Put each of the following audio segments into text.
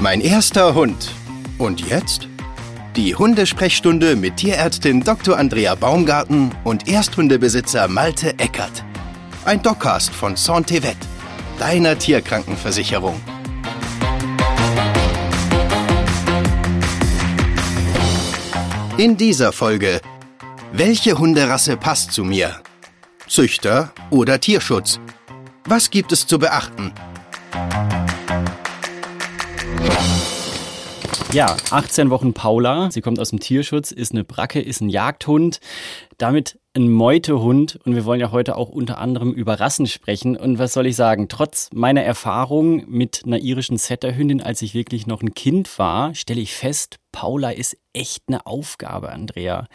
Mein erster Hund. Und jetzt? Die Hundesprechstunde mit Tierärztin Dr. Andrea Baumgarten und Ersthundebesitzer Malte Eckert. Ein Doccast von Santevet, deiner Tierkrankenversicherung. In dieser Folge welche Hunderasse passt zu mir? Züchter oder Tierschutz? Was gibt es zu beachten? Ja, 18 Wochen Paula. Sie kommt aus dem Tierschutz, ist eine Bracke, ist ein Jagdhund, damit ein Meutehund. Und wir wollen ja heute auch unter anderem über Rassen sprechen. Und was soll ich sagen? Trotz meiner Erfahrung mit einer irischen Setterhündin, als ich wirklich noch ein Kind war, stelle ich fest, Paula ist echt eine Aufgabe, Andrea.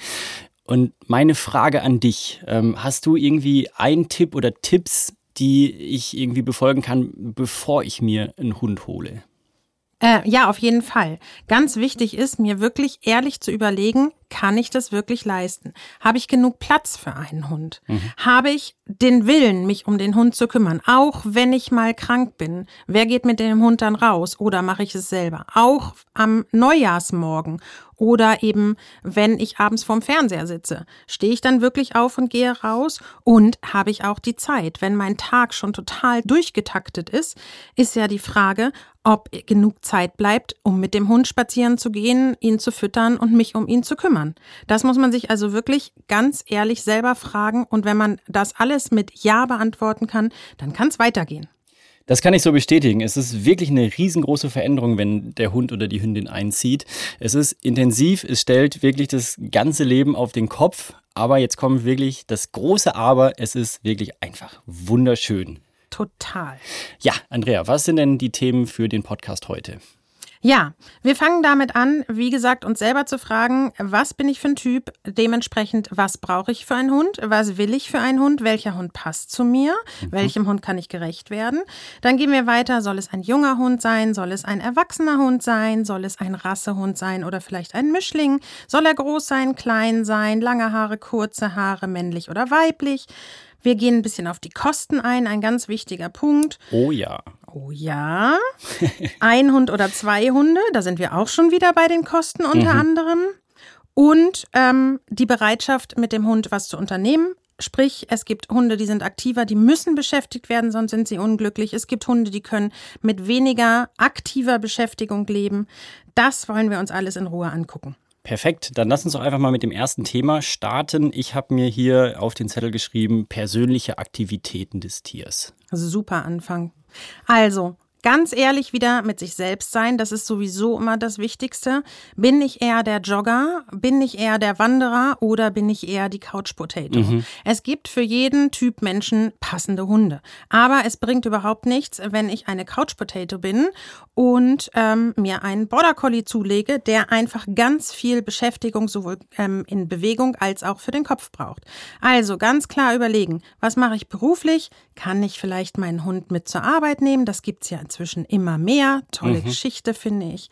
Und meine Frage an dich, ähm, hast du irgendwie einen Tipp oder Tipps, die ich irgendwie befolgen kann, bevor ich mir einen Hund hole? Äh, ja, auf jeden Fall. Ganz wichtig ist, mir wirklich ehrlich zu überlegen, kann ich das wirklich leisten? Habe ich genug Platz für einen Hund? Mhm. Habe ich den Willen, mich um den Hund zu kümmern, auch wenn ich mal krank bin? Wer geht mit dem Hund dann raus oder mache ich es selber? Auch am Neujahrsmorgen oder eben, wenn ich abends vorm Fernseher sitze, stehe ich dann wirklich auf und gehe raus und habe ich auch die Zeit? Wenn mein Tag schon total durchgetaktet ist, ist ja die Frage, ob genug Zeit bleibt, um mit dem Hund spazieren zu gehen, ihn zu füttern und mich um ihn zu kümmern. Das muss man sich also wirklich ganz ehrlich selber fragen und wenn man das alles mit Ja beantworten kann, dann kann es weitergehen. Das kann ich so bestätigen. Es ist wirklich eine riesengroße Veränderung, wenn der Hund oder die Hündin einzieht. Es ist intensiv, es stellt wirklich das ganze Leben auf den Kopf. Aber jetzt kommt wirklich das große Aber. Es ist wirklich einfach wunderschön. Total. Ja, Andrea, was sind denn die Themen für den Podcast heute? Ja, wir fangen damit an, wie gesagt, uns selber zu fragen, was bin ich für ein Typ? Dementsprechend, was brauche ich für einen Hund? Was will ich für einen Hund? Welcher Hund passt zu mir? Mhm. Welchem Hund kann ich gerecht werden? Dann gehen wir weiter. Soll es ein junger Hund sein? Soll es ein erwachsener Hund sein? Soll es ein Rassehund sein oder vielleicht ein Mischling? Soll er groß sein, klein sein, lange Haare, kurze Haare, männlich oder weiblich? Wir gehen ein bisschen auf die Kosten ein, ein ganz wichtiger Punkt. Oh ja. Oh ja. Ein Hund oder zwei Hunde, da sind wir auch schon wieder bei den Kosten unter mhm. anderem. Und ähm, die Bereitschaft, mit dem Hund was zu unternehmen. Sprich, es gibt Hunde, die sind aktiver, die müssen beschäftigt werden, sonst sind sie unglücklich. Es gibt Hunde, die können mit weniger aktiver Beschäftigung leben. Das wollen wir uns alles in Ruhe angucken. Perfekt, dann lass uns doch einfach mal mit dem ersten Thema starten. Ich habe mir hier auf den Zettel geschrieben, persönliche Aktivitäten des Tiers. Also super Anfang. Also, Ganz ehrlich wieder mit sich selbst sein, das ist sowieso immer das Wichtigste. Bin ich eher der Jogger? Bin ich eher der Wanderer? Oder bin ich eher die Couch Potato? Mhm. Es gibt für jeden Typ Menschen passende Hunde. Aber es bringt überhaupt nichts, wenn ich eine Couch Potato bin und ähm, mir einen Border Collie zulege, der einfach ganz viel Beschäftigung sowohl ähm, in Bewegung als auch für den Kopf braucht. Also ganz klar überlegen, was mache ich beruflich? Kann ich vielleicht meinen Hund mit zur Arbeit nehmen? Das gibt's ja inzwischen immer mehr. Tolle mhm. Geschichte, finde ich.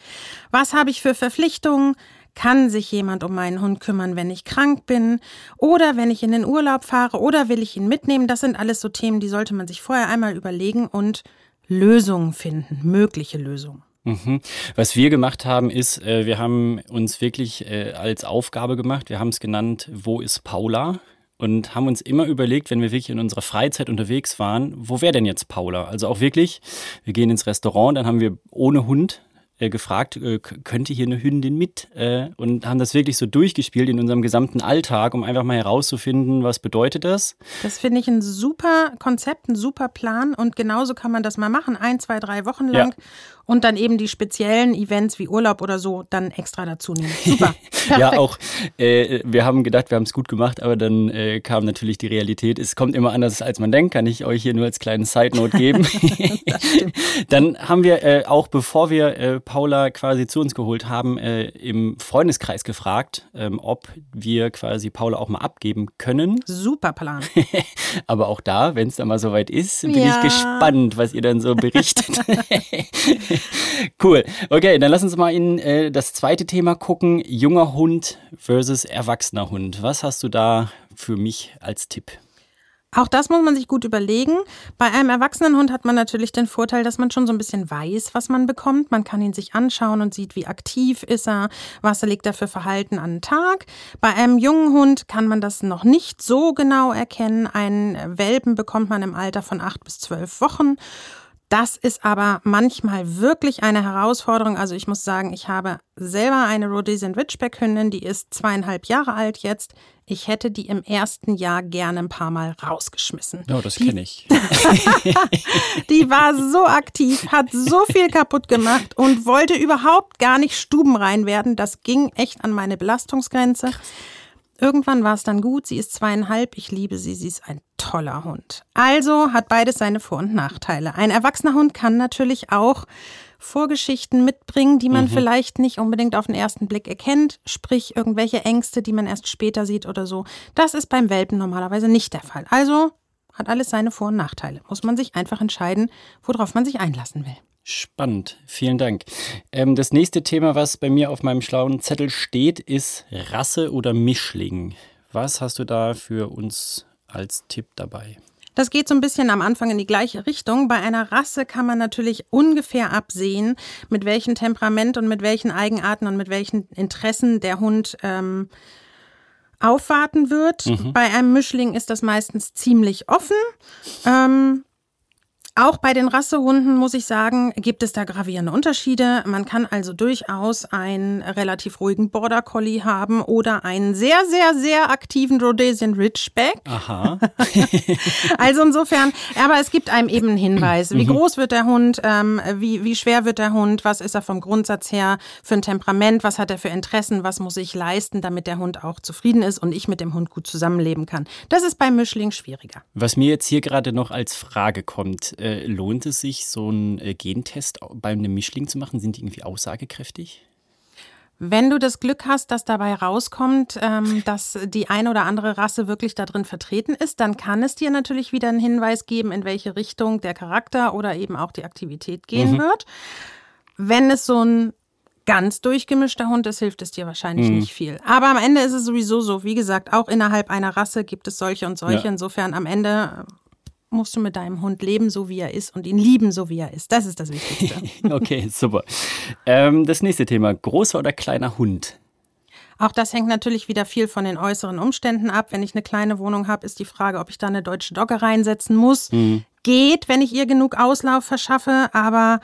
Was habe ich für Verpflichtungen? Kann sich jemand um meinen Hund kümmern, wenn ich krank bin? Oder wenn ich in den Urlaub fahre? Oder will ich ihn mitnehmen? Das sind alles so Themen, die sollte man sich vorher einmal überlegen und Lösungen finden, mögliche Lösungen. Mhm. Was wir gemacht haben, ist, äh, wir haben uns wirklich äh, als Aufgabe gemacht, wir haben es genannt, wo ist Paula? Und haben uns immer überlegt, wenn wir wirklich in unserer Freizeit unterwegs waren, wo wäre denn jetzt Paula? Also auch wirklich, wir gehen ins Restaurant, dann haben wir ohne Hund äh, gefragt, äh, könnte hier eine Hündin mit? Äh, und haben das wirklich so durchgespielt in unserem gesamten Alltag, um einfach mal herauszufinden, was bedeutet das? Das finde ich ein super Konzept, ein super Plan und genauso kann man das mal machen, ein, zwei, drei Wochen lang. Ja und dann eben die speziellen Events wie Urlaub oder so dann extra dazu nehmen. Super. ja, auch wir haben gedacht, wir haben es gut gemacht, aber dann kam natürlich die Realität. Es kommt immer anders, als man denkt, kann ich euch hier nur als kleine Side Note geben. dann haben wir auch, bevor wir Paula quasi zu uns geholt haben, äh, im Freundeskreis gefragt, ähm, ob wir quasi Paula auch mal abgeben können. Super Plan. aber auch da, wenn es dann mal soweit ist, bin ja. ich gespannt, was ihr dann so berichtet. cool. Okay, dann lass uns mal in äh, das zweite Thema gucken. Junger Hund versus erwachsener Hund. Was hast du da für mich als Tipp? Auch das muss man sich gut überlegen. Bei einem erwachsenen Hund hat man natürlich den Vorteil, dass man schon so ein bisschen weiß, was man bekommt. Man kann ihn sich anschauen und sieht, wie aktiv ist er, was legt er für Verhalten an den Tag. Bei einem jungen Hund kann man das noch nicht so genau erkennen. Einen Welpen bekommt man im Alter von acht bis zwölf Wochen. Das ist aber manchmal wirklich eine Herausforderung. Also ich muss sagen, ich habe selber eine Rhodesian Ridgeback Hündin, die ist zweieinhalb Jahre alt jetzt. Ich hätte die im ersten Jahr gerne ein paar Mal rausgeschmissen. Oh, das kenne ich. die war so aktiv, hat so viel kaputt gemacht und wollte überhaupt gar nicht stubenrein werden. Das ging echt an meine Belastungsgrenze. Krass. Irgendwann war es dann gut, sie ist zweieinhalb, ich liebe sie, sie ist ein toller Hund. Also hat beides seine Vor- und Nachteile. Ein erwachsener Hund kann natürlich auch Vorgeschichten mitbringen, die man mhm. vielleicht nicht unbedingt auf den ersten Blick erkennt, sprich irgendwelche Ängste, die man erst später sieht oder so. Das ist beim Welpen normalerweise nicht der Fall. Also hat alles seine Vor- und Nachteile. Muss man sich einfach entscheiden, worauf man sich einlassen will. Spannend, vielen Dank. Ähm, das nächste Thema, was bei mir auf meinem schlauen Zettel steht, ist Rasse oder Mischling. Was hast du da für uns als Tipp dabei? Das geht so ein bisschen am Anfang in die gleiche Richtung. Bei einer Rasse kann man natürlich ungefähr absehen, mit welchem Temperament und mit welchen Eigenarten und mit welchen Interessen der Hund ähm, aufwarten wird. Mhm. Bei einem Mischling ist das meistens ziemlich offen. Ähm, auch bei den Rassehunden muss ich sagen, gibt es da gravierende Unterschiede. Man kann also durchaus einen relativ ruhigen Border Collie haben oder einen sehr, sehr, sehr aktiven Rhodesian Ridgeback. Aha. also insofern, aber es gibt einem eben einen Hinweis. Wie mhm. groß wird der Hund? Ähm, wie, wie schwer wird der Hund? Was ist er vom Grundsatz her für ein Temperament? Was hat er für Interessen? Was muss ich leisten, damit der Hund auch zufrieden ist und ich mit dem Hund gut zusammenleben kann? Das ist beim Mischling schwieriger. Was mir jetzt hier gerade noch als Frage kommt, äh, lohnt es sich, so einen äh, Gentest bei einem Mischling zu machen? Sind die irgendwie aussagekräftig? Wenn du das Glück hast, dass dabei rauskommt, ähm, dass die eine oder andere Rasse wirklich da drin vertreten ist, dann kann es dir natürlich wieder einen Hinweis geben, in welche Richtung der Charakter oder eben auch die Aktivität gehen mhm. wird. Wenn es so ein ganz durchgemischter Hund ist, hilft es dir wahrscheinlich mhm. nicht viel. Aber am Ende ist es sowieso so, wie gesagt, auch innerhalb einer Rasse gibt es solche und solche. Ja. Insofern am Ende musst du mit deinem Hund leben, so wie er ist und ihn lieben, so wie er ist. Das ist das Wichtigste. okay, super. Ähm, das nächste Thema, großer oder kleiner Hund? Auch das hängt natürlich wieder viel von den äußeren Umständen ab. Wenn ich eine kleine Wohnung habe, ist die Frage, ob ich da eine deutsche Dogge reinsetzen muss. Mhm. Geht, wenn ich ihr genug Auslauf verschaffe, aber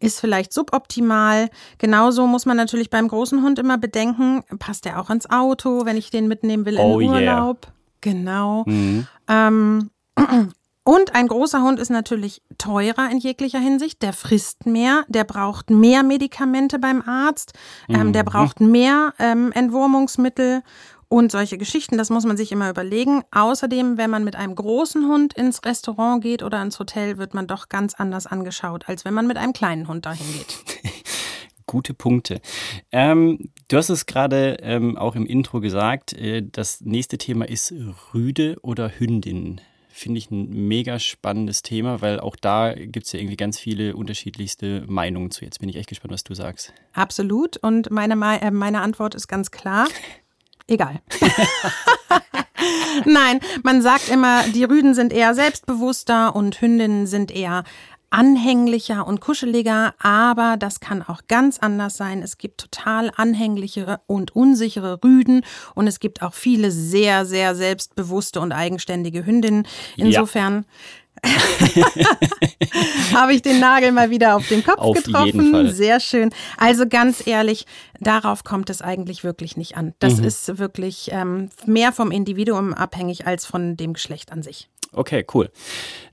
ist vielleicht suboptimal. Genauso muss man natürlich beim großen Hund immer bedenken, passt der auch ins Auto, wenn ich den mitnehmen will oh in Urlaub. Yeah. Genau. Mhm. Ähm, und ein großer Hund ist natürlich teurer in jeglicher Hinsicht. Der frisst mehr, der braucht mehr Medikamente beim Arzt, ähm, der mhm. braucht mehr ähm, Entwurmungsmittel und solche Geschichten. Das muss man sich immer überlegen. Außerdem, wenn man mit einem großen Hund ins Restaurant geht oder ins Hotel, wird man doch ganz anders angeschaut, als wenn man mit einem kleinen Hund dahin geht. Gute Punkte. Ähm, du hast es gerade ähm, auch im Intro gesagt. Äh, das nächste Thema ist Rüde oder Hündin finde ich ein mega spannendes Thema, weil auch da gibt es ja irgendwie ganz viele unterschiedlichste Meinungen zu. Jetzt bin ich echt gespannt, was du sagst. Absolut. Und meine, äh, meine Antwort ist ganz klar. Egal. Nein, man sagt immer, die Rüden sind eher selbstbewusster und Hündinnen sind eher anhänglicher und kuscheliger, aber das kann auch ganz anders sein. Es gibt total anhängliche und unsichere Rüden und es gibt auch viele sehr, sehr selbstbewusste und eigenständige Hündinnen. Insofern ja. habe ich den Nagel mal wieder auf den Kopf auf getroffen. Sehr schön. Also ganz ehrlich, darauf kommt es eigentlich wirklich nicht an. Das mhm. ist wirklich ähm, mehr vom Individuum abhängig als von dem Geschlecht an sich. Okay, cool.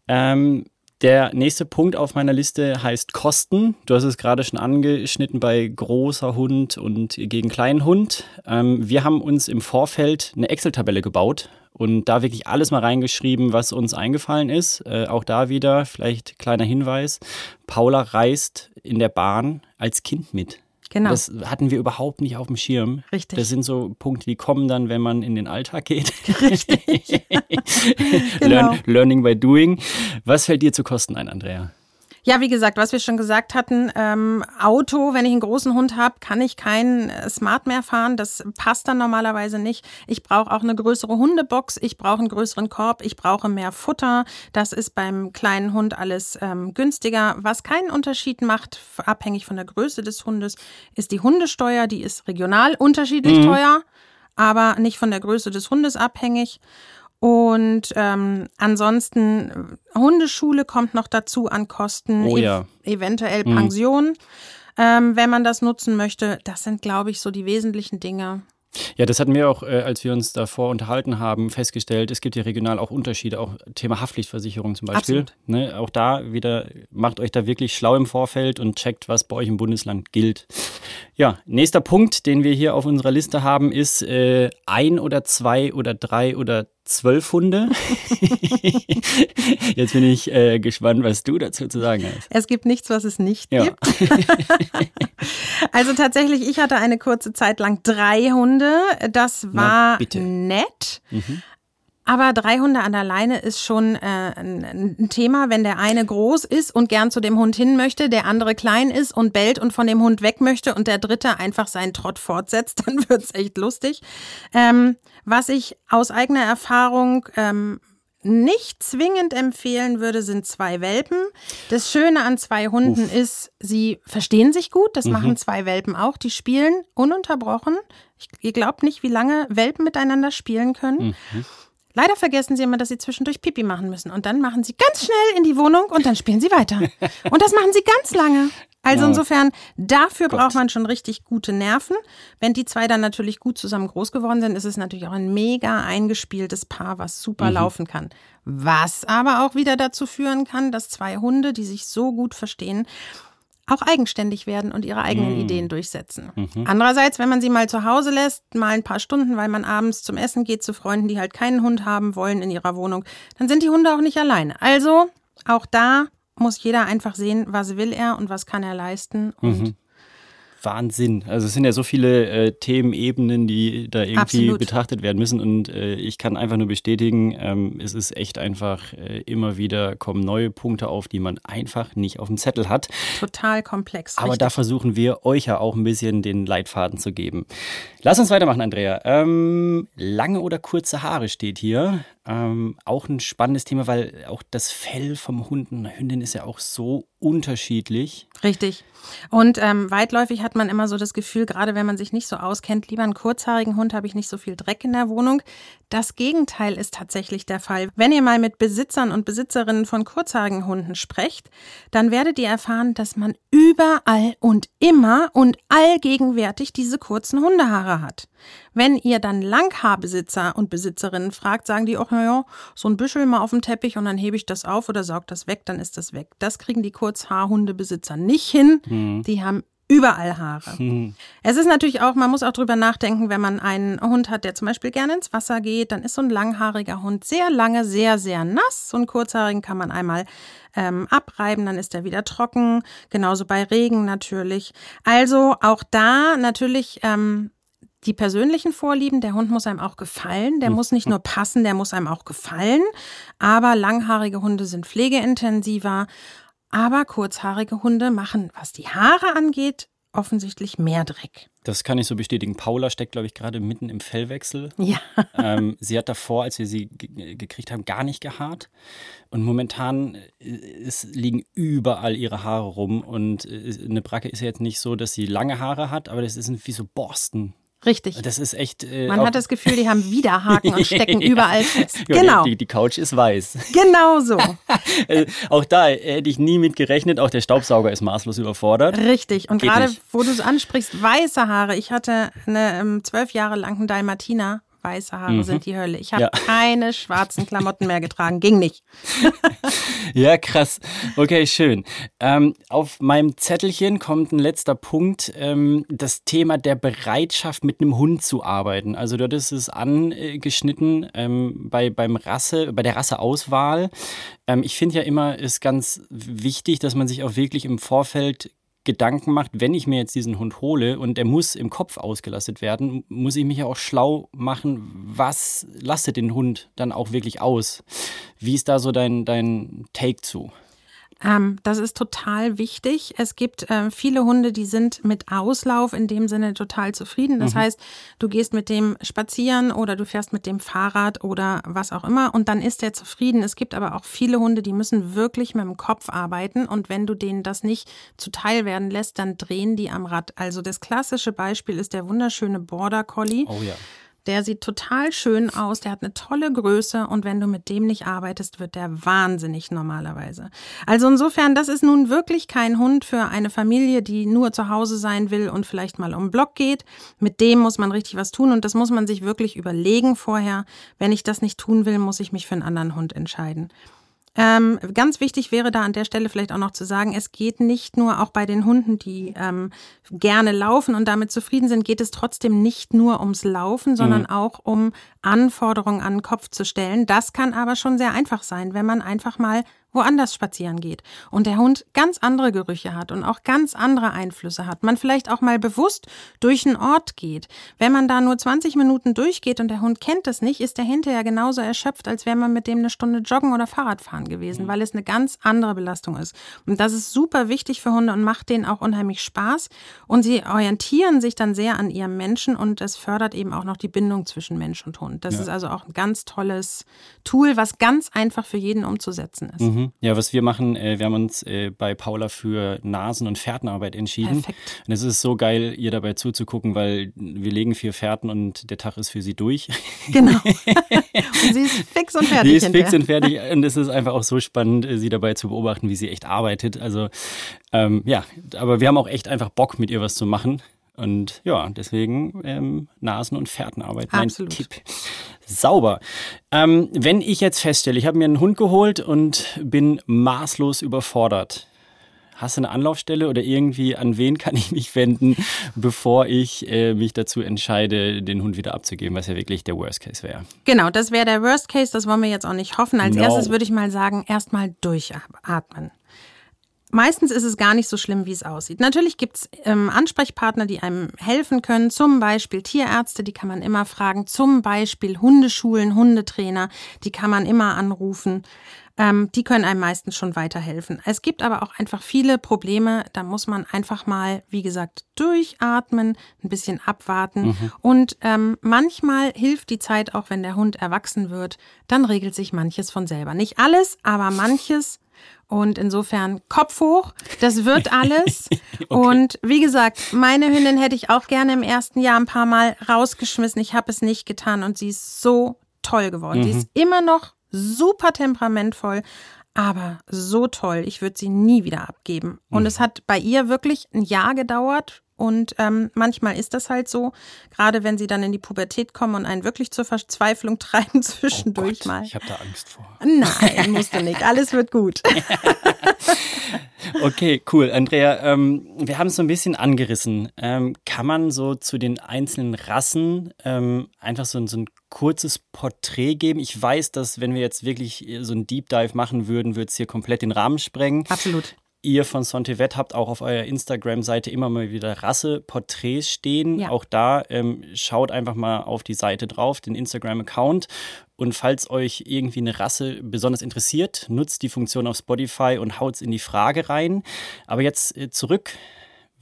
Ähm der nächste Punkt auf meiner Liste heißt Kosten. Du hast es gerade schon angeschnitten bei großer Hund und gegen kleinen Hund. Ähm, wir haben uns im Vorfeld eine Excel-Tabelle gebaut und da wirklich alles mal reingeschrieben, was uns eingefallen ist. Äh, auch da wieder vielleicht kleiner Hinweis. Paula reist in der Bahn als Kind mit. Genau. Das hatten wir überhaupt nicht auf dem Schirm. Richtig. Das sind so Punkte, die kommen dann, wenn man in den Alltag geht. Richtig. genau. Learn, learning by doing. Was fällt dir zu Kosten ein, Andrea? Ja, wie gesagt, was wir schon gesagt hatten, ähm, Auto, wenn ich einen großen Hund habe, kann ich kein äh, Smart mehr fahren. Das passt dann normalerweise nicht. Ich brauche auch eine größere Hundebox, ich brauche einen größeren Korb, ich brauche mehr Futter. Das ist beim kleinen Hund alles ähm, günstiger. Was keinen Unterschied macht, abhängig von der Größe des Hundes, ist die Hundesteuer. Die ist regional unterschiedlich mhm. teuer, aber nicht von der Größe des Hundes abhängig. Und ähm, ansonsten Hundeschule kommt noch dazu an Kosten, oh, ja. ev eventuell mhm. Pension, mhm. ähm, wenn man das nutzen möchte. Das sind, glaube ich, so die wesentlichen Dinge. Ja, das hatten wir auch, äh, als wir uns davor unterhalten haben, festgestellt. Es gibt ja regional auch Unterschiede, auch Thema Haftpflichtversicherung zum Beispiel. Ne, auch da wieder, macht euch da wirklich schlau im Vorfeld und checkt, was bei euch im Bundesland gilt. Ja, nächster Punkt, den wir hier auf unserer Liste haben, ist äh, ein oder zwei oder drei oder zwölf Hunde. Jetzt bin ich äh, gespannt, was du dazu zu sagen hast. Es gibt nichts, was es nicht ja. gibt. also tatsächlich, ich hatte eine kurze Zeit lang drei Hunde. Das war nett. Mhm. Aber drei Hunde an der Leine ist schon äh, ein, ein, Thema, wenn der eine groß ist und gern zu dem Hund hin möchte, der andere klein ist und bellt und von dem Hund weg möchte und der dritte einfach seinen Trott fortsetzt, dann wird's echt lustig. Ähm, was ich aus eigener Erfahrung ähm, nicht zwingend empfehlen würde, sind zwei Welpen. Das Schöne an zwei Hunden Uff. ist, sie verstehen sich gut. Das mhm. machen zwei Welpen auch. Die spielen ununterbrochen. Ich, ihr glaubt nicht, wie lange Welpen miteinander spielen können. Mhm. Leider vergessen sie immer, dass sie zwischendurch Pipi machen müssen. Und dann machen sie ganz schnell in die Wohnung und dann spielen sie weiter. Und das machen sie ganz lange. Also ja. insofern, dafür Gott. braucht man schon richtig gute Nerven. Wenn die zwei dann natürlich gut zusammen groß geworden sind, ist es natürlich auch ein mega eingespieltes Paar, was super mhm. laufen kann. Was aber auch wieder dazu führen kann, dass zwei Hunde, die sich so gut verstehen, auch eigenständig werden und ihre eigenen mhm. Ideen durchsetzen. Mhm. Andererseits, wenn man sie mal zu Hause lässt, mal ein paar Stunden, weil man abends zum Essen geht zu Freunden, die halt keinen Hund haben wollen in ihrer Wohnung, dann sind die Hunde auch nicht alleine. Also auch da muss jeder einfach sehen, was will er und was kann er leisten und mhm. Wahnsinn. Also es sind ja so viele äh, Themenebenen, die da irgendwie Absolut. betrachtet werden müssen. Und äh, ich kann einfach nur bestätigen, ähm, es ist echt einfach, äh, immer wieder kommen neue Punkte auf, die man einfach nicht auf dem Zettel hat. Total komplex. Aber richtig. da versuchen wir euch ja auch ein bisschen den Leitfaden zu geben. Lass uns weitermachen, Andrea. Ähm, lange oder kurze Haare steht hier. Ähm, auch ein spannendes Thema, weil auch das Fell vom Hund und Hündin ist ja auch so unterschiedlich. Richtig. Und ähm, weitläufig hat man immer so das Gefühl, gerade wenn man sich nicht so auskennt, lieber einen kurzhaarigen Hund, habe ich nicht so viel Dreck in der Wohnung. Das Gegenteil ist tatsächlich der Fall. Wenn ihr mal mit Besitzern und Besitzerinnen von kurzhaarigen Hunden sprecht, dann werdet ihr erfahren, dass man überall und immer und allgegenwärtig diese kurzen Hundehaare hat. Wenn ihr dann Langhaarbesitzer und Besitzerinnen fragt, sagen die auch, naja, so ein Büschel mal auf dem Teppich und dann hebe ich das auf oder saug das weg, dann ist das weg. Das kriegen die Kurzhaarhundebesitzer nicht hin. Mhm. Die haben überall Haare. Mhm. Es ist natürlich auch, man muss auch drüber nachdenken, wenn man einen Hund hat, der zum Beispiel gerne ins Wasser geht, dann ist so ein langhaariger Hund sehr lange, sehr, sehr nass. So einen kurzhaarigen kann man einmal ähm, abreiben, dann ist er wieder trocken. Genauso bei Regen natürlich. Also auch da natürlich ähm, die persönlichen Vorlieben, der Hund muss einem auch gefallen, der hm. muss nicht nur passen, der muss einem auch gefallen. Aber langhaarige Hunde sind pflegeintensiver, aber kurzhaarige Hunde machen, was die Haare angeht, offensichtlich mehr Dreck. Das kann ich so bestätigen. Paula steckt, glaube ich, gerade mitten im Fellwechsel. Ja. ähm, sie hat davor, als wir sie gekriegt haben, gar nicht gehaart. Und momentan äh, es liegen überall ihre Haare rum. Und äh, eine Bracke ist ja jetzt nicht so, dass sie lange Haare hat, aber das sind wie so Borsten. Richtig. Das ist echt. Äh, Man hat das Gefühl, die haben Widerhaken und stecken ja. überall fest. Genau. Die, die, Couch ist weiß. Genau so. Äh, auch da hätte ich nie mit gerechnet. Auch der Staubsauger ist maßlos überfordert. Richtig. Und gerade, wo du es ansprichst, weiße Haare. Ich hatte eine ähm, zwölf Jahre lang einen Dalmatiner weiße Haare mhm. sind die Hölle. Ich habe ja. keine schwarzen Klamotten mehr getragen. Ging nicht. ja, krass. Okay, schön. Ähm, auf meinem Zettelchen kommt ein letzter Punkt. Ähm, das Thema der Bereitschaft, mit einem Hund zu arbeiten. Also dort ist es angeschnitten ähm, bei, beim Rasse, bei der Rasseauswahl. Ähm, ich finde ja immer, ist ganz wichtig, dass man sich auch wirklich im Vorfeld Gedanken macht, wenn ich mir jetzt diesen Hund hole und der muss im Kopf ausgelastet werden, muss ich mich ja auch schlau machen, was lastet den Hund dann auch wirklich aus? Wie ist da so dein, dein Take zu? Ähm, das ist total wichtig. Es gibt äh, viele Hunde, die sind mit Auslauf in dem Sinne total zufrieden. Das mhm. heißt, du gehst mit dem spazieren oder du fährst mit dem Fahrrad oder was auch immer und dann ist er zufrieden. Es gibt aber auch viele Hunde, die müssen wirklich mit dem Kopf arbeiten und wenn du denen das nicht zuteil werden lässt, dann drehen die am Rad. Also das klassische Beispiel ist der wunderschöne Border Collie. Oh ja. Der sieht total schön aus, der hat eine tolle Größe und wenn du mit dem nicht arbeitest, wird der wahnsinnig normalerweise. Also insofern, das ist nun wirklich kein Hund für eine Familie, die nur zu Hause sein will und vielleicht mal um den Block geht. Mit dem muss man richtig was tun und das muss man sich wirklich überlegen vorher. Wenn ich das nicht tun will, muss ich mich für einen anderen Hund entscheiden. Ähm, ganz wichtig wäre da an der Stelle vielleicht auch noch zu sagen, es geht nicht nur auch bei den Hunden, die ähm, gerne laufen und damit zufrieden sind, geht es trotzdem nicht nur ums Laufen, sondern mhm. auch um Anforderungen an den Kopf zu stellen. Das kann aber schon sehr einfach sein, wenn man einfach mal woanders spazieren geht und der Hund ganz andere Gerüche hat und auch ganz andere Einflüsse hat, man vielleicht auch mal bewusst durch einen Ort geht. Wenn man da nur 20 Minuten durchgeht und der Hund kennt das nicht, ist der hinterher genauso erschöpft, als wäre man mit dem eine Stunde joggen oder Fahrrad fahren gewesen, weil es eine ganz andere Belastung ist. Und das ist super wichtig für Hunde und macht denen auch unheimlich Spaß. Und sie orientieren sich dann sehr an ihrem Menschen und es fördert eben auch noch die Bindung zwischen Mensch und Hund. Das ja. ist also auch ein ganz tolles Tool, was ganz einfach für jeden umzusetzen ist. Mhm. Mhm. Ja, was wir machen, äh, wir haben uns äh, bei Paula für Nasen- und Fährtenarbeit entschieden. Perfekt. Und es ist so geil, ihr dabei zuzugucken, weil wir legen vier Fährten und der Tag ist für sie durch. Genau. und sie ist fix und fertig. Sie ist fix und fertig und es ist einfach auch so spannend, äh, sie dabei zu beobachten, wie sie echt arbeitet. Also ähm, ja, aber wir haben auch echt einfach Bock, mit ihr was zu machen. Und ja, deswegen ähm, Nasen- und Fährtenarbeit, mein Absolut. Tipp. Sauber. Ähm, wenn ich jetzt feststelle, ich habe mir einen Hund geholt und bin maßlos überfordert. Hast du eine Anlaufstelle oder irgendwie an wen kann ich mich wenden, bevor ich äh, mich dazu entscheide, den Hund wieder abzugeben, was ja wirklich der Worst Case wäre? Genau, das wäre der Worst Case, das wollen wir jetzt auch nicht hoffen. Als no. erstes würde ich mal sagen, erstmal durchatmen meistens ist es gar nicht so schlimm, wie es aussieht. Natürlich gibt es ähm, Ansprechpartner, die einem helfen können, zum Beispiel Tierärzte, die kann man immer fragen, zum Beispiel Hundeschulen, Hundetrainer, die kann man immer anrufen. Ähm, die können einem meistens schon weiterhelfen. Es gibt aber auch einfach viele Probleme, da muss man einfach mal, wie gesagt, durchatmen, ein bisschen abwarten. Mhm. Und ähm, manchmal hilft die Zeit auch, wenn der Hund erwachsen wird, dann regelt sich manches von selber. Nicht alles, aber manches und insofern Kopf hoch, das wird alles. okay. Und wie gesagt, meine Hündin hätte ich auch gerne im ersten Jahr ein paar Mal rausgeschmissen. Ich habe es nicht getan und sie ist so toll geworden. Mhm. Sie ist immer noch super temperamentvoll, aber so toll. Ich würde sie nie wieder abgeben. Und mhm. es hat bei ihr wirklich ein Jahr gedauert, und ähm, manchmal ist das halt so, gerade wenn sie dann in die Pubertät kommen und einen wirklich zur Verzweiflung treiben zwischendurch oh Gott, mal. Ich habe da Angst vor. Nein, musst du nicht. Alles wird gut. okay, cool. Andrea, ähm, wir haben es so ein bisschen angerissen. Ähm, kann man so zu den einzelnen Rassen ähm, einfach so, so ein kurzes Porträt geben? Ich weiß, dass wenn wir jetzt wirklich so ein Deep Dive machen würden, würde es hier komplett den Rahmen sprengen. Absolut. Ihr von Sontevet habt auch auf eurer Instagram-Seite immer mal wieder Rasse-Porträts stehen. Ja. Auch da ähm, schaut einfach mal auf die Seite drauf, den Instagram-Account. Und falls euch irgendwie eine Rasse besonders interessiert, nutzt die Funktion auf Spotify und haut es in die Frage rein. Aber jetzt äh, zurück.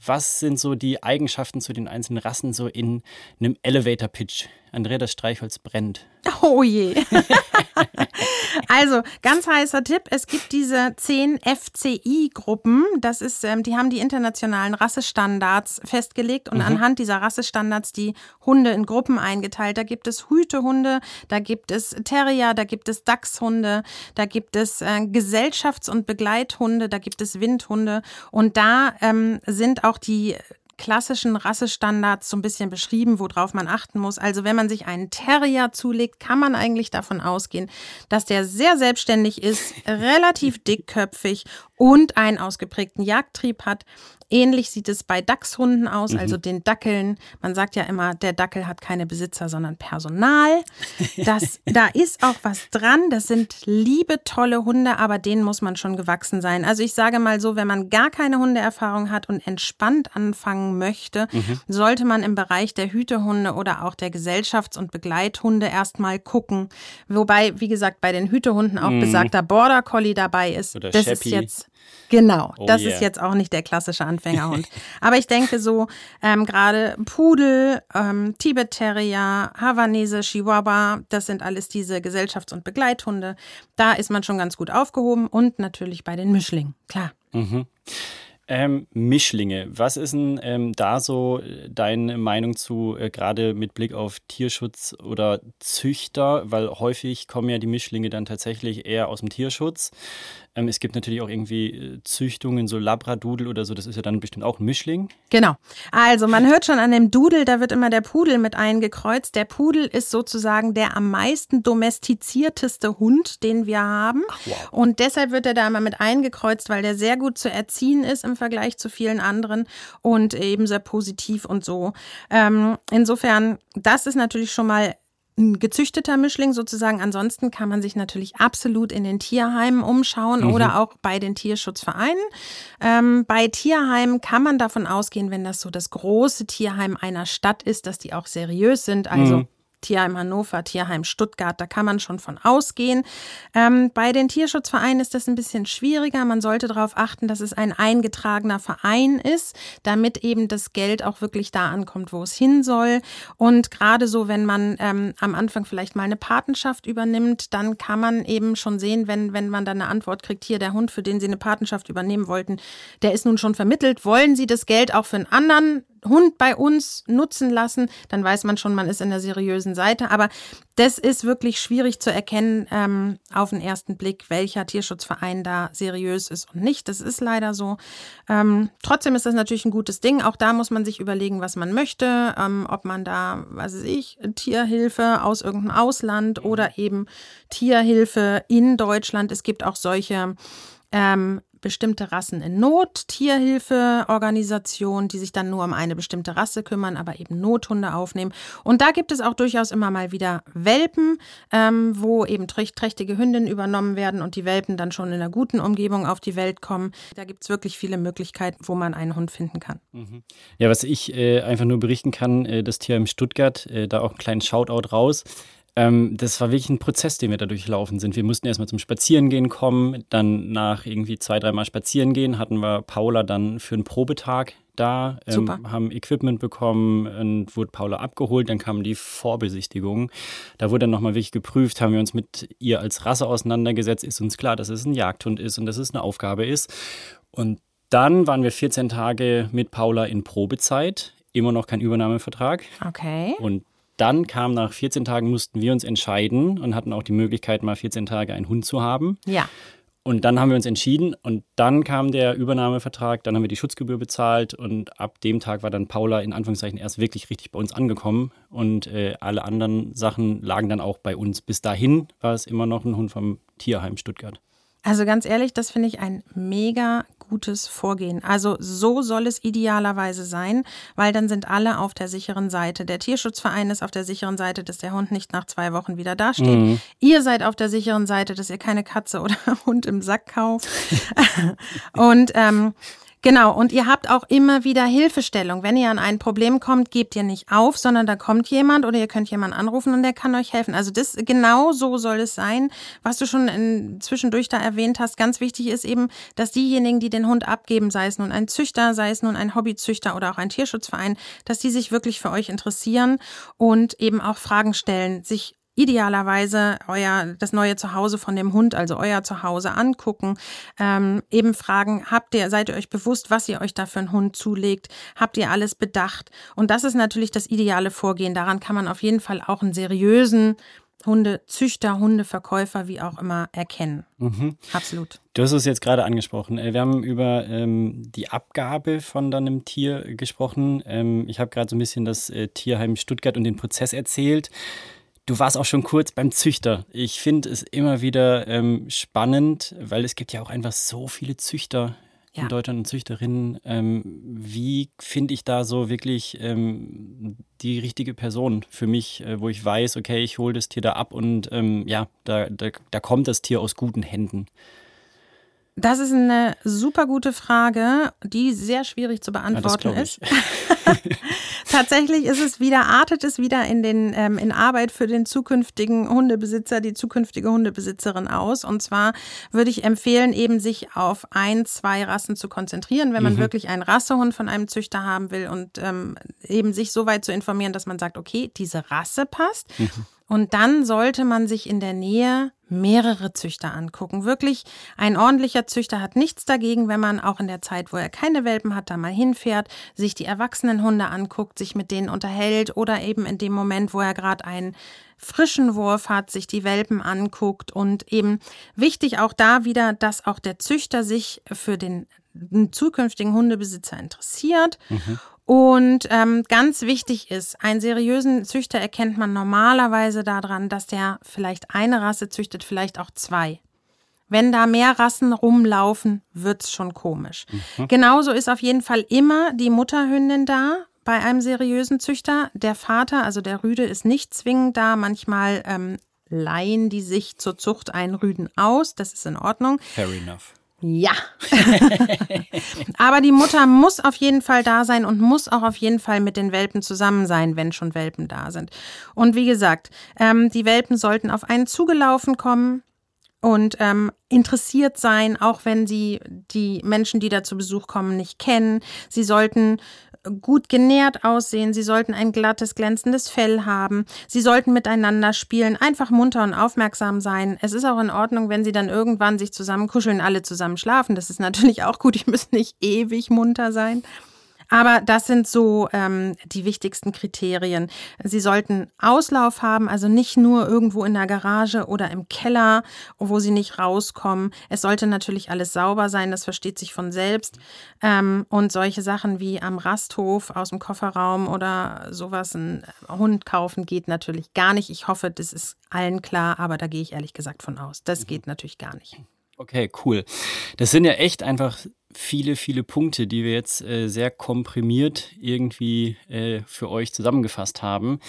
Was sind so die Eigenschaften zu den einzelnen Rassen so in einem Elevator-Pitch? Andrea, das Streichholz brennt. Oh je. also, ganz heißer Tipp. Es gibt diese zehn FCI-Gruppen. Das ist, ähm, die haben die internationalen Rassestandards festgelegt und mhm. anhand dieser Rassestandards die Hunde in Gruppen eingeteilt. Da gibt es Hütehunde, da gibt es Terrier, da gibt es Dachshunde, da gibt es äh, Gesellschafts- und Begleithunde, da gibt es Windhunde. Und da ähm, sind auch die klassischen Rassestandards so ein bisschen beschrieben, worauf man achten muss. Also wenn man sich einen Terrier zulegt, kann man eigentlich davon ausgehen, dass der sehr selbstständig ist, relativ dickköpfig und einen ausgeprägten Jagdtrieb hat. Ähnlich sieht es bei Dachshunden aus, mhm. also den Dackeln. Man sagt ja immer, der Dackel hat keine Besitzer, sondern Personal. Das, da ist auch was dran. Das sind liebe, tolle Hunde, aber denen muss man schon gewachsen sein. Also ich sage mal so, wenn man gar keine Hundeerfahrung hat und entspannt anfangen möchte, mhm. sollte man im Bereich der Hütehunde oder auch der Gesellschafts- und Begleithunde erstmal gucken. Wobei, wie gesagt, bei den Hütehunden auch mhm. besagter Border Collie dabei ist. Oder das Sheppy. ist jetzt Genau, Oh das yeah. ist jetzt auch nicht der klassische Anfängerhund. Aber ich denke so, ähm, gerade Pudel, ähm, Tibet Terrier, Havanese, Chihuahua, das sind alles diese Gesellschafts- und Begleithunde. Da ist man schon ganz gut aufgehoben und natürlich bei den Mischlingen, klar. Ähm, Mischlinge, was ist denn ähm, da so äh, deine Meinung zu, äh, gerade mit Blick auf Tierschutz oder Züchter? Weil häufig kommen ja die Mischlinge dann tatsächlich eher aus dem Tierschutz. Ähm, es gibt natürlich auch irgendwie äh, Züchtungen, so Labradudel oder so, das ist ja dann bestimmt auch ein Mischling. Genau. Also man hört schon an dem Dudel, da wird immer der Pudel mit eingekreuzt. Der Pudel ist sozusagen der am meisten domestizierteste Hund, den wir haben. Und deshalb wird er da immer mit eingekreuzt, weil der sehr gut zu erziehen ist im Vergleich zu vielen anderen und eben sehr positiv und so. Ähm, insofern, das ist natürlich schon mal ein gezüchteter Mischling sozusagen. Ansonsten kann man sich natürlich absolut in den Tierheimen umschauen oder auch bei den Tierschutzvereinen. Ähm, bei Tierheimen kann man davon ausgehen, wenn das so das große Tierheim einer Stadt ist, dass die auch seriös sind. Also Tierheim Hannover, Tierheim Stuttgart, da kann man schon von ausgehen. Ähm, bei den Tierschutzvereinen ist das ein bisschen schwieriger. Man sollte darauf achten, dass es ein eingetragener Verein ist, damit eben das Geld auch wirklich da ankommt, wo es hin soll. Und gerade so, wenn man ähm, am Anfang vielleicht mal eine Patenschaft übernimmt, dann kann man eben schon sehen, wenn, wenn man dann eine Antwort kriegt, hier der Hund, für den Sie eine Patenschaft übernehmen wollten, der ist nun schon vermittelt. Wollen Sie das Geld auch für einen anderen Hund bei uns nutzen lassen, dann weiß man schon, man ist in der seriösen Seite. Aber das ist wirklich schwierig zu erkennen ähm, auf den ersten Blick, welcher Tierschutzverein da seriös ist und nicht. Das ist leider so. Ähm, trotzdem ist das natürlich ein gutes Ding. Auch da muss man sich überlegen, was man möchte, ähm, ob man da, was weiß ich, Tierhilfe aus irgendeinem Ausland oder eben Tierhilfe in Deutschland. Es gibt auch solche ähm, bestimmte Rassen in Not, Tierhilfeorganisationen, die sich dann nur um eine bestimmte Rasse kümmern, aber eben Nothunde aufnehmen. Und da gibt es auch durchaus immer mal wieder Welpen, ähm, wo eben trä- trächtige Hündinnen übernommen werden und die Welpen dann schon in einer guten Umgebung auf die Welt kommen. Da gibt es wirklich viele Möglichkeiten, wo man einen Hund finden kann. Ja, was ich äh, einfach nur berichten kann, äh, das Tier im Stuttgart, äh, da auch einen kleinen Shoutout raus. Ähm, das war wirklich ein Prozess, den wir da durchlaufen sind. Wir mussten erstmal zum Spazierengehen kommen, dann nach irgendwie zwei, dreimal Spazierengehen hatten wir Paula dann für einen Probetag da, ähm, haben Equipment bekommen und wurde Paula abgeholt, dann kam die Vorbesichtigung. Da wurde dann nochmal wirklich geprüft, haben wir uns mit ihr als Rasse auseinandergesetzt, ist uns klar, dass es ein Jagdhund ist und dass es eine Aufgabe ist. Und dann waren wir 14 Tage mit Paula in Probezeit, immer noch kein Übernahmevertrag. Okay. Und dann kam nach 14 Tagen, mussten wir uns entscheiden und hatten auch die Möglichkeit, mal 14 Tage einen Hund zu haben. Ja. Und dann haben wir uns entschieden und dann kam der Übernahmevertrag, dann haben wir die Schutzgebühr bezahlt und ab dem Tag war dann Paula in Anführungszeichen erst wirklich richtig bei uns angekommen und äh, alle anderen Sachen lagen dann auch bei uns. Bis dahin war es immer noch ein Hund vom Tierheim Stuttgart. Also ganz ehrlich, das finde ich ein mega gutes Vorgehen. Also so soll es idealerweise sein, weil dann sind alle auf der sicheren Seite. Der Tierschutzverein ist auf der sicheren Seite, dass der Hund nicht nach zwei Wochen wieder dasteht. Ihr seid auf der sicheren Seite, dass ihr keine Katze oder Hund im Sack kauft. Und ähm, Genau, und ihr habt auch immer wieder Hilfestellung. Wenn ihr an ein Problem kommt, gebt ihr nicht auf, sondern da kommt jemand oder ihr könnt jemanden anrufen und der kann euch helfen. Also das genau so soll es sein. Was du schon in, zwischendurch da erwähnt hast, ganz wichtig ist eben, dass diejenigen, die den Hund abgeben, sei es nun ein Züchter, sei es nun ein Hobbyzüchter oder auch ein Tierschutzverein, dass die sich wirklich für euch interessieren und eben auch Fragen stellen, sich idealerweise euer das neue Zuhause von dem Hund, also euer Zuhause angucken, ähm, eben fragen, habt ihr, seid ihr euch bewusst, was ihr euch da für einen Hund zulegt, habt ihr alles bedacht? Und das ist natürlich das ideale Vorgehen. Daran kann man auf jeden Fall auch einen seriösen Hundezüchter, Hundeverkäufer, wie auch immer, erkennen. Absolut. Du hast es jetzt gerade angesprochen. Äh, Wir haben über ähm, die Abgabe von deinem Tier gesprochen. Ähm, ich habe gerade so ein bisschen das äh, Tierheim Stuttgart und den Prozess erzählt. Du warst auch schon kurz beim Züchter. Ich finde es immer wieder ähm, spannend, weil es gibt ja auch einfach so viele Züchter Ja. in Deutschland und Züchterinnen. Ähm, wie finde ich da so wirklich ähm, die richtige Person für mich, äh, wo ich weiß, okay, ich hole das Tier da ab und ähm, ja, da, da, da kommt das Tier aus guten Händen. Das ist eine super gute Frage, die sehr schwierig zu beantworten ja, ist. Tatsächlich ist es wieder, artet es wieder in den ähm, in Arbeit für den zukünftigen Hundebesitzer, die zukünftige Hundebesitzerin aus. Und zwar würde ich empfehlen, eben sich auf ein, zwei Rassen zu konzentrieren, wenn man mhm. wirklich einen Rassehund von einem Züchter haben will und ähm, eben sich so weit zu informieren, dass man sagt, okay, diese Rasse passt. Mhm. Und dann sollte man sich in der Nähe mehrere Züchter angucken. Wirklich, ein ordentlicher Züchter hat nichts dagegen, wenn man auch in der Zeit, wo er keine Welpen hat, da mal hinfährt, sich die erwachsenen Hunde anguckt, sich mit denen unterhält oder eben in dem Moment, wo er gerade einen frischen Wurf hat, sich die Welpen anguckt und eben wichtig auch da wieder, dass auch der Züchter sich für den zukünftigen Hundebesitzer interessiert mhm. Und ähm, ganz wichtig ist, einen seriösen Züchter erkennt man normalerweise daran, dass der vielleicht eine Rasse züchtet, vielleicht auch zwei. Wenn da mehr Rassen rumlaufen, wird's schon komisch. Mhm. Genauso ist auf jeden Fall immer die Mutterhündin da bei einem seriösen Züchter. Der Vater, also der Rüde, ist nicht zwingend da. Manchmal ähm, leihen die sich zur Zucht einen Rüden aus. Das ist in Ordnung. Fair enough. Ja. Aber die Mutter muss auf jeden Fall da sein und muss auch auf jeden Fall mit den Welpen zusammen sein, wenn schon Welpen da sind. Und wie gesagt, ähm, die Welpen sollten auf einen zugelaufen kommen und ähm, interessiert sein, auch wenn sie die Menschen, die da zu Besuch kommen, nicht kennen. Sie sollten gut genährt aussehen, sie sollten ein glattes, glänzendes Fell haben, sie sollten miteinander spielen, einfach munter und aufmerksam sein. Es ist auch in Ordnung, wenn sie dann irgendwann sich zusammen kuscheln, alle zusammen schlafen. Das ist natürlich auch gut, die müssen nicht ewig munter sein. Aber das sind so ähm, die wichtigsten Kriterien. Sie sollten Auslauf haben, also nicht nur irgendwo in der Garage oder im Keller, wo sie nicht rauskommen. Es sollte natürlich alles sauber sein, das versteht sich von selbst. Ähm, und solche Sachen wie am Rasthof aus dem Kofferraum oder sowas, ein Hund kaufen, geht natürlich gar nicht. Ich hoffe, das ist allen klar, aber da gehe ich ehrlich gesagt von aus. Das geht natürlich gar nicht. Okay, cool. Das sind ja echt einfach viele, viele Punkte, die wir jetzt äh, sehr komprimiert irgendwie äh, für euch zusammengefasst haben.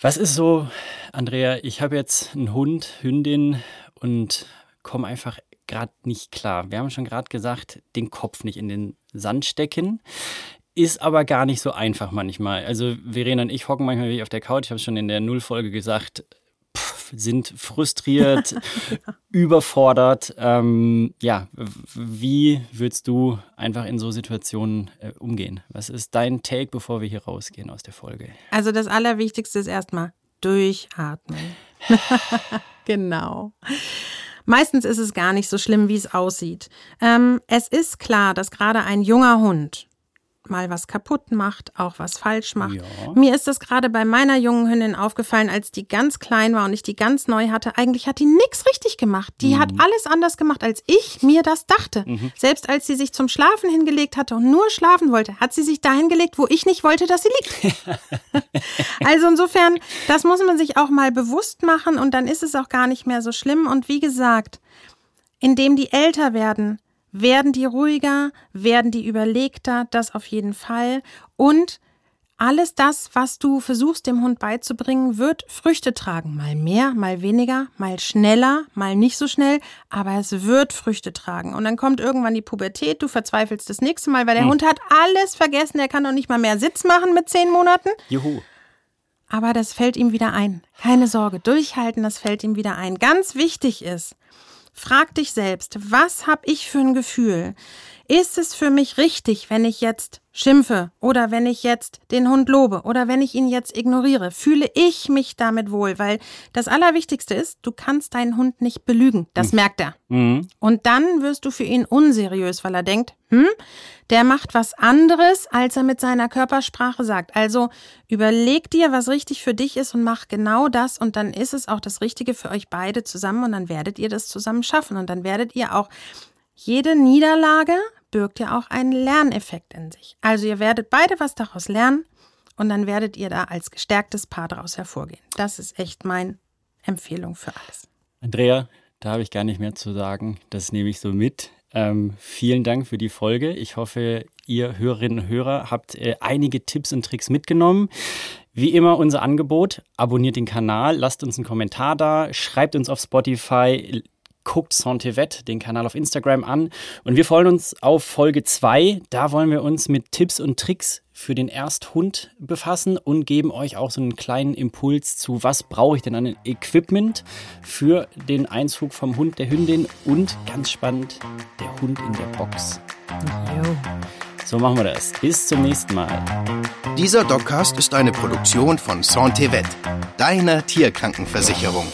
Was ist so, Andrea, ich habe jetzt einen Hund, Hündin und komme einfach gerade nicht klar. Wir haben schon gerade gesagt, den Kopf nicht in den Sand stecken. Ist aber gar nicht so einfach manchmal. Also Verena und ich hocken manchmal wie auf der Couch. Ich habe schon in der Nullfolge gesagt, sind frustriert, überfordert. Ähm, ja, wie würdest du einfach in so Situationen äh, umgehen? Was ist dein Take, bevor wir hier rausgehen aus der Folge? Also das Allerwichtigste ist erstmal durchatmen. genau. Meistens ist es gar nicht so schlimm, wie es aussieht. Ähm, es ist klar, dass gerade ein junger Hund mal was kaputt macht, auch was falsch macht. Ja. Mir ist das gerade bei meiner jungen Hündin aufgefallen, als die ganz klein war und ich die ganz neu hatte. Eigentlich hat die nichts richtig gemacht. Die mhm. hat alles anders gemacht, als ich mir das dachte. Mhm. Selbst als sie sich zum Schlafen hingelegt hatte und nur schlafen wollte, hat sie sich dahin gelegt, wo ich nicht wollte, dass sie liegt. also insofern, das muss man sich auch mal bewusst machen und dann ist es auch gar nicht mehr so schlimm. Und wie gesagt, indem die älter werden, werden die ruhiger, werden die überlegter, das auf jeden Fall. Und alles das, was du versuchst dem Hund beizubringen, wird Früchte tragen. Mal mehr, mal weniger, mal schneller, mal nicht so schnell, aber es wird Früchte tragen. Und dann kommt irgendwann die Pubertät, du verzweifelst das nächste Mal, weil der hm. Hund hat alles vergessen, er kann noch nicht mal mehr Sitz machen mit zehn Monaten. Juhu. Aber das fällt ihm wieder ein. Keine Sorge, durchhalten, das fällt ihm wieder ein. Ganz wichtig ist, Frag dich selbst, was habe ich für ein Gefühl? Ist es für mich richtig, wenn ich jetzt schimpfe oder wenn ich jetzt den Hund lobe oder wenn ich ihn jetzt ignoriere? Fühle ich mich damit wohl? Weil das Allerwichtigste ist, du kannst deinen Hund nicht belügen. Das mhm. merkt er. Mhm. Und dann wirst du für ihn unseriös, weil er denkt, hm, der macht was anderes, als er mit seiner Körpersprache sagt. Also überleg dir, was richtig für dich ist und mach genau das und dann ist es auch das Richtige für euch beide zusammen und dann werdet ihr das zusammen schaffen und dann werdet ihr auch jede Niederlage birgt ja auch einen Lerneffekt in sich. Also ihr werdet beide was daraus lernen und dann werdet ihr da als gestärktes Paar daraus hervorgehen. Das ist echt meine Empfehlung für alles. Andrea, da habe ich gar nicht mehr zu sagen. Das nehme ich so mit. Ähm, vielen Dank für die Folge. Ich hoffe, ihr Hörerinnen und Hörer habt äh, einige Tipps und Tricks mitgenommen. Wie immer unser Angebot, abonniert den Kanal, lasst uns einen Kommentar da, schreibt uns auf Spotify, guckt Santevet, den Kanal auf Instagram an. Und wir freuen uns auf Folge 2. Da wollen wir uns mit Tipps und Tricks für den Ersthund befassen und geben euch auch so einen kleinen Impuls zu, was brauche ich denn an Equipment für den Einzug vom Hund, der Hündin und ganz spannend, der Hund in der Box. Jo. So machen wir das. Bis zum nächsten Mal. Dieser Dogcast ist eine Produktion von Santevet, deiner Tierkrankenversicherung.